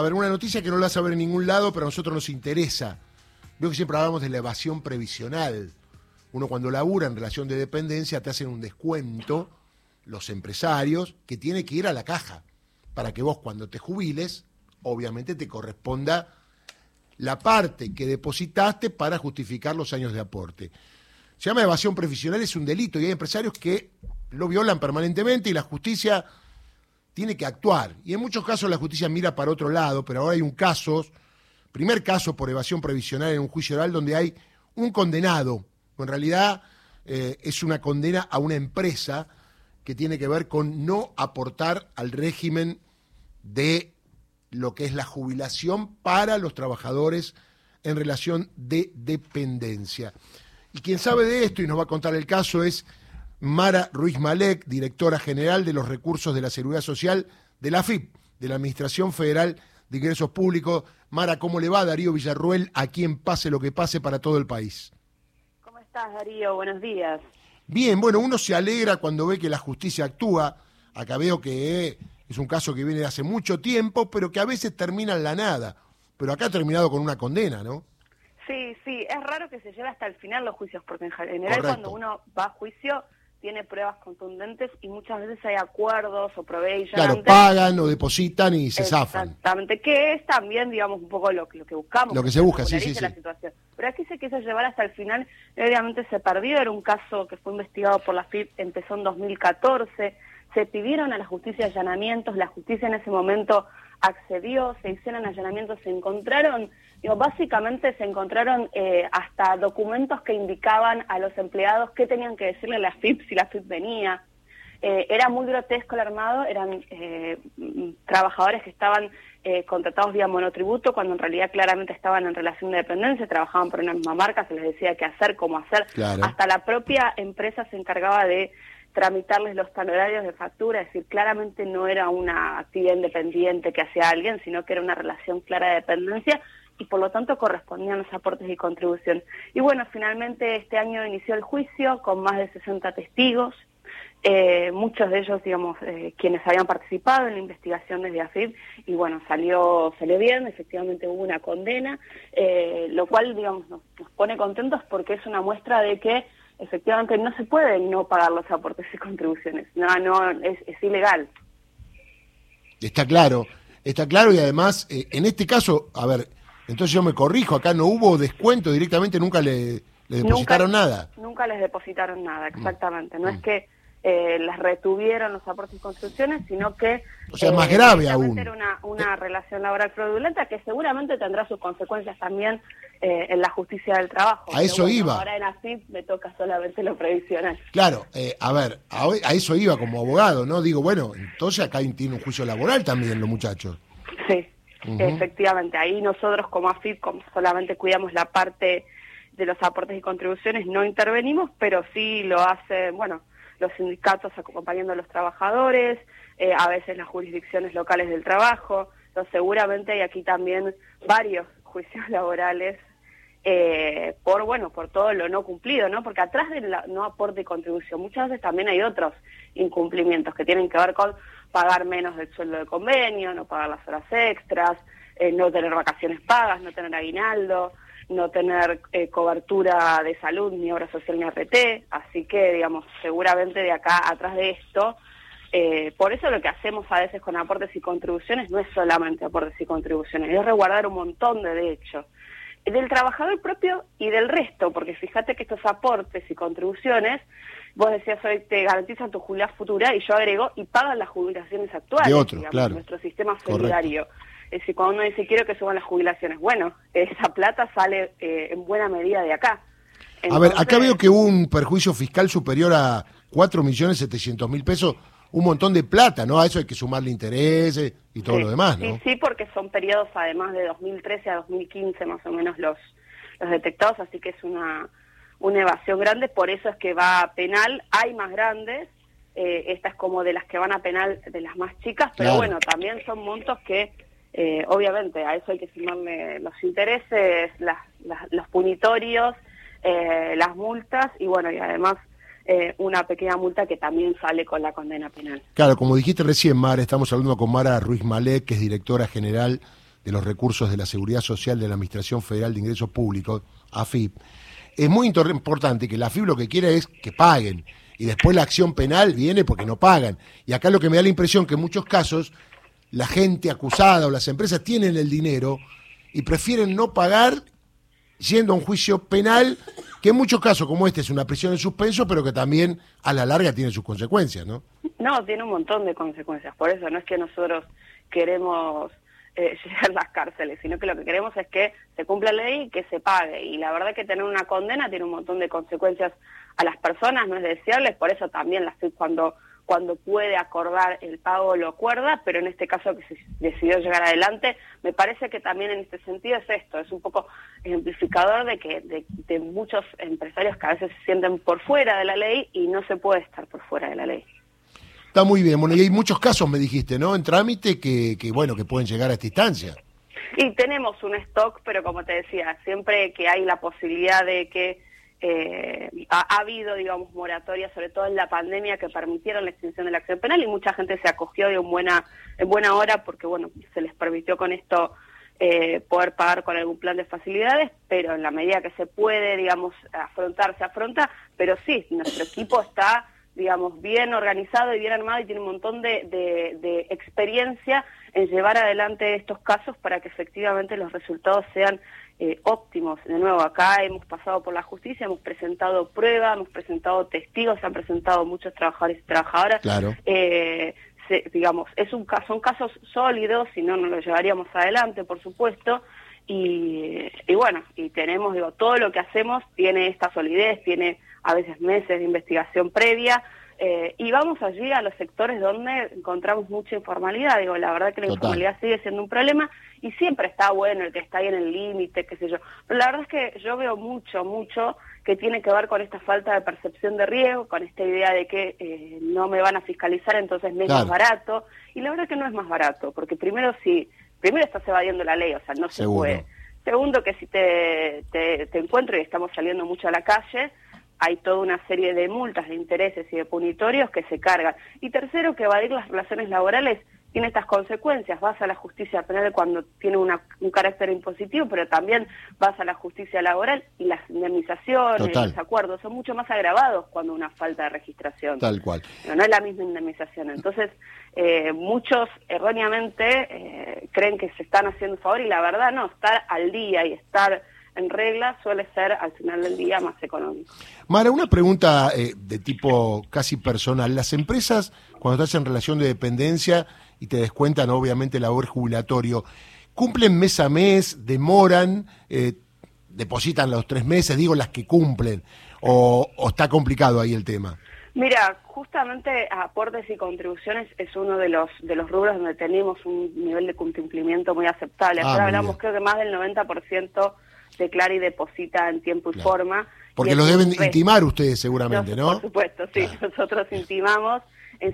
A ver, una noticia que no la vas ver en ningún lado, pero a nosotros nos interesa. Veo que siempre hablamos de la evasión previsional. Uno cuando labura en relación de dependencia te hacen un descuento, los empresarios, que tiene que ir a la caja, para que vos cuando te jubiles, obviamente te corresponda la parte que depositaste para justificar los años de aporte. Se llama evasión previsional, es un delito y hay empresarios que lo violan permanentemente y la justicia tiene que actuar. Y en muchos casos la justicia mira para otro lado, pero ahora hay un caso, primer caso por evasión previsional en un juicio oral donde hay un condenado. En realidad eh, es una condena a una empresa que tiene que ver con no aportar al régimen de lo que es la jubilación para los trabajadores en relación de dependencia. Y quien sabe de esto y nos va a contar el caso es Mara Ruiz Malek, directora general de los recursos de la Seguridad Social de la FIP, de la Administración Federal de Ingresos Públicos. Mara, ¿cómo le va Darío Villarruel a quien pase lo que pase para todo el país? ¿Cómo estás, Darío? Buenos días. Bien, bueno, uno se alegra cuando ve que la justicia actúa. Acá veo que es un caso que viene de hace mucho tiempo, pero que a veces termina en la nada. Pero acá ha terminado con una condena, ¿no? Sí, sí, es raro que se lleve hasta el final los juicios, porque en general cuando uno va a juicio tiene pruebas contundentes y muchas veces hay acuerdos o proveen Claro, pagan o depositan y se zafan. Exactamente, que es también, digamos, un poco lo, lo que buscamos. Lo que se busca, sí, sí, sí. Pero aquí se quiso llevar hasta el final, obviamente se perdió, era un caso que fue investigado por la FIP, empezó en 2014, se pidieron a la justicia allanamientos, la justicia en ese momento accedió, se hicieron allanamientos, se encontraron, digo, básicamente se encontraron eh, hasta documentos que indicaban a los empleados qué tenían que decirle a la FIP si la FIP venía. Eh, era muy grotesco el armado, eran eh, trabajadores que estaban contratados vía monotributo, cuando en realidad claramente estaban en relación de dependencia, trabajaban por una misma marca, se les decía qué hacer, cómo hacer. Hasta la propia empresa se encargaba de tramitarles los honorarios de factura, es decir, claramente no era una actividad independiente que hacía alguien, sino que era una relación clara de dependencia y por lo tanto correspondían los aportes y contribución. Y bueno, finalmente este año inició el juicio con más de 60 testigos, eh, muchos de ellos, digamos, eh, quienes habían participado en la investigación desde AFIP, y bueno, salió, salió bien, efectivamente hubo una condena, eh, lo cual, digamos, nos pone contentos porque es una muestra de que efectivamente no se puede no pagar los aportes y contribuciones. No, no, es, ilegal. Está claro, está claro y además, eh, en este caso, a ver, entonces yo me corrijo, acá no hubo descuento directamente, nunca le, depositaron nada. Nunca les depositaron nada, exactamente. No es mm. que eh, las retuvieron los aportes y construcciones, sino que... O sea, más eh, grave aún. Era una, una relación laboral fraudulenta que seguramente tendrá sus consecuencias también eh, en la justicia del trabajo. A eso iba. Ahora en AFIP me toca solamente lo previsional. Claro, a ver, a, eso iba como abogado, ¿no? Digo, bueno, entonces acá tiene un juicio laboral también los muchachos. Sí, efectivamente. Ahí nosotros como AFIP, como solamente cuidamos la parte de los aportes y contribuciones, no intervenimos, pero sí lo hace, bueno, los sindicatos acompañando a los trabajadores, eh, a veces las jurisdicciones locales del trabajo, seguramente hay aquí también varios juicios laborales eh, por bueno por todo lo no cumplido, ¿no? Porque atrás del no aporte y contribución muchas veces también hay otros incumplimientos que tienen que ver con pagar menos del sueldo de convenio, no pagar las horas extras, eh, no tener vacaciones pagas, no tener aguinaldo, no tener eh, cobertura de salud, ni obra social, ni RT, así que, digamos, seguramente de acá atrás de esto, eh, por eso lo que hacemos a veces con aportes y contribuciones no es solamente aportes y contribuciones, es resguardar un montón de derechos del trabajador propio y del resto, porque fíjate que estos aportes y contribuciones, vos decías hoy te garantizan tu jubilación futura y yo agrego y pagan las jubilaciones actuales, de nuestro sistema solidario. Es decir, cuando uno dice quiero que suban las jubilaciones, bueno, esa plata sale eh, en buena medida de acá. a ver, acá veo que hubo un perjuicio fiscal superior a 4.700.000 pesos, un montón de plata, ¿no? A eso hay que sumarle intereses y todo lo demás, ¿no? Sí, sí, porque son periodos además de 2013 a 2015 más o menos los, los detectados, así que es una, una evasión grande, por eso es que va a penal, hay más grandes, eh, esta es como de las que van a penal de las más chicas, pero bueno, también son montos que eh, obviamente a eso hay que sumarle los intereses, los punitorios, eh, las multas y bueno, y además eh, una pequeña multa que también sale con la condena penal. Claro, como dijiste recién, Mara, estamos hablando con Mara Ruiz Malek, que es directora general de los recursos de la Seguridad Social de la Administración Federal de Ingresos Públicos, AFIP, es muy importante que la AFIP lo que quiere es que paguen y después la acción penal viene porque no pagan. Y acá lo que me da la impresión que en muchos casos la gente acusada o las empresas tienen el dinero y prefieren no pagar yendo a un juicio penal que en muchos casos como este es una prisión en suspenso, pero que también a la larga tiene sus consecuencias, ¿no? No, tiene un montón de consecuencias. Por eso no es que nosotros queremos eh, llegar a las cárceles, sino que lo que queremos es que se cumpla la ley y que se pague. Y la verdad que tener una condena tiene un montón de consecuencias a las personas, no es deseable, por eso también la estoy cuando cuando puede acordar el pago lo acuerda, pero en este caso que se decidió llegar adelante, me parece que también en este sentido es esto, es un poco ejemplificador de que de, muchos empresarios que a veces se sienten por fuera de la ley y no se puede estar por fuera de la ley. Está muy bien, bueno, y hay muchos casos, me dijiste, ¿no? En trámite que, que bueno, que pueden llegar a esta instancia. Y tenemos un stock, pero como te decía, siempre que hay la posibilidad de que eh, ha, habido, digamos, moratorias, sobre todo en la pandemia, que permitieron la extinción de la acción penal y mucha gente se acogió de buena, en buena hora porque, bueno, se les permitió con esto eh, poder pagar con algún plan de facilidades, pero en la medida que se puede, digamos, afrontar, se afronta, pero sí, nuestro equipo está digamos, bien organizado y bien armado y tiene un montón de, de, experiencia en llevar adelante estos casos para que efectivamente los resultados sean eh, óptimos. De nuevo, acá hemos pasado por la justicia, hemos presentado pruebas, hemos presentado testigos, se han presentado muchos trabajadores y trabajadoras. Claro. Eh, digamos, es un son casos sólidos, si no, no los llevaríamos adelante, por supuesto. Y, y bueno, y tenemos, digo, todo lo que hacemos tiene esta solidez, tiene a veces meses de investigación previa, eh, y vamos allí a los sectores donde encontramos mucha informalidad. Digo, la verdad que la informalidad sigue siendo un problema y siempre está bueno el que está ahí en el límite, qué sé yo. Pero la verdad es que yo veo mucho, mucho que tiene que ver con esta falta de percepción de riesgo, con esta idea de que eh, no me van a fiscalizar, entonces me es más barato. Y la verdad que no es más barato, porque primero si, primero estás evadiendo la ley, o sea, no se puede. Segundo, que si te, te, te encuentro y estamos saliendo mucho a la calle, hay toda una serie de multas, de intereses y de punitorios que se cargan. Y tercero, que evadir las relaciones laborales tiene estas consecuencias. Vas a la justicia penal cuando tiene un carácter impositivo, pero también vas a la justicia laboral y las indemnizaciones, los acuerdos son mucho más agravados cuando una falta de registración. Tal cual. Pero no es la misma indemnización. Entonces, eh, muchos erróneamente eh, creen que se están haciendo un favor y la verdad no, estar al día y estar en regla suele ser al final del día más económico. Mara, una pregunta eh, de tipo casi personal. Las empresas, cuando estás en relación de dependencia y te descuentan obviamente el labor jubilatorio, ¿cumplen mes a mes, demoran, eh, depositan los tres meses, digo las que cumplen, o, está complicado ahí el tema? Mira, justamente aportes y contribuciones es uno de los de los rubros donde tenemos un nivel de cumplimiento muy aceptable. Ah, Ahora hablamos creo que más del 90% declara y deposita en tiempo y forma. Porque lo deben intimar ustedes seguramente, ¿no? Por supuesto, sí. Nosotros intimamos,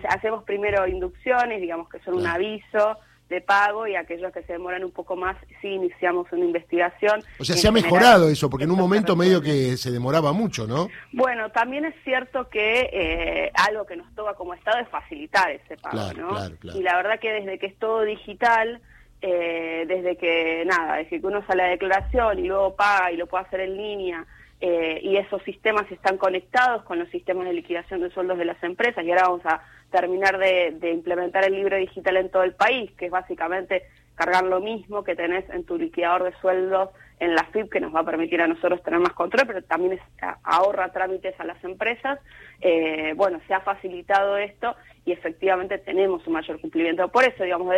hacemos primero inducciones, digamos que son un aviso de pago y aquellos que se demoran un poco más, sí iniciamos una investigación. O sea, se ha mejorado eso, porque en un momento medio que se demoraba mucho, ¿no? Bueno, también es cierto que eh, algo que nos toca como Estado es facilitar ese pago, ¿no? y la verdad que desde que es todo digital, eh, desde que, nada, desde que uno a la declaración y luego paga y lo puede hacer en línea, eh, y esos sistemas están conectados con los sistemas de liquidación de sueldos de las empresas, y ahora vamos a terminar de, implementar el libro digital en todo el país, que es básicamente cargar lo mismo que tenés en tu liquidador de sueldos en la FIP, que nos va a permitir a nosotros tener más control, pero también es, ahorra trámites a las empresas. Eh, bueno, se ha facilitado esto y efectivamente tenemos un mayor cumplimiento. Por eso, digamos,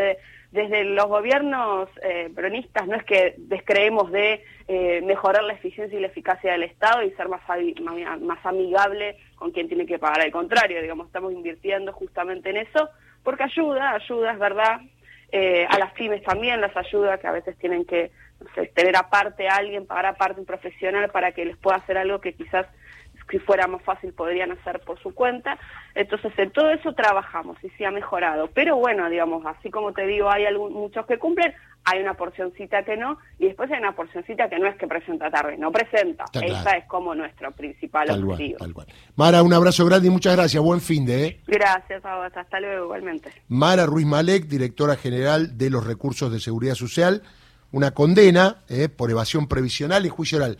desde, los gobiernos eh, peronistas no es que descreemos de eh, mejorar la eficiencia y la eficacia del Estado y ser más amigable con quien tiene que pagar. Al contrario, digamos, estamos invirtiendo justamente en eso porque ayuda, ayuda, es verdad. Eh, a las pymes también las ayuda, que a veces tienen que tener aparte a alguien, pagar aparte un profesional para que les pueda hacer algo que quizás si fuera más fácil podrían hacer por su cuenta. Entonces, en todo eso trabajamos y sí ha mejorado. Pero bueno, digamos, así como te digo, hay muchos que cumplen, hay una porcioncita que no, y después hay una porcioncita que no es que presenta tarde, no presenta. Esa es como nuestro principal objetivo. Mara, un abrazo grande y muchas gracias. Buen fin de. ¿eh? Gracias a vos. Hasta luego, igualmente. Mara Ruiz Malek, directora general de los Recursos de Seguridad Social, una condena eh, por evasión previsional y juicio oral.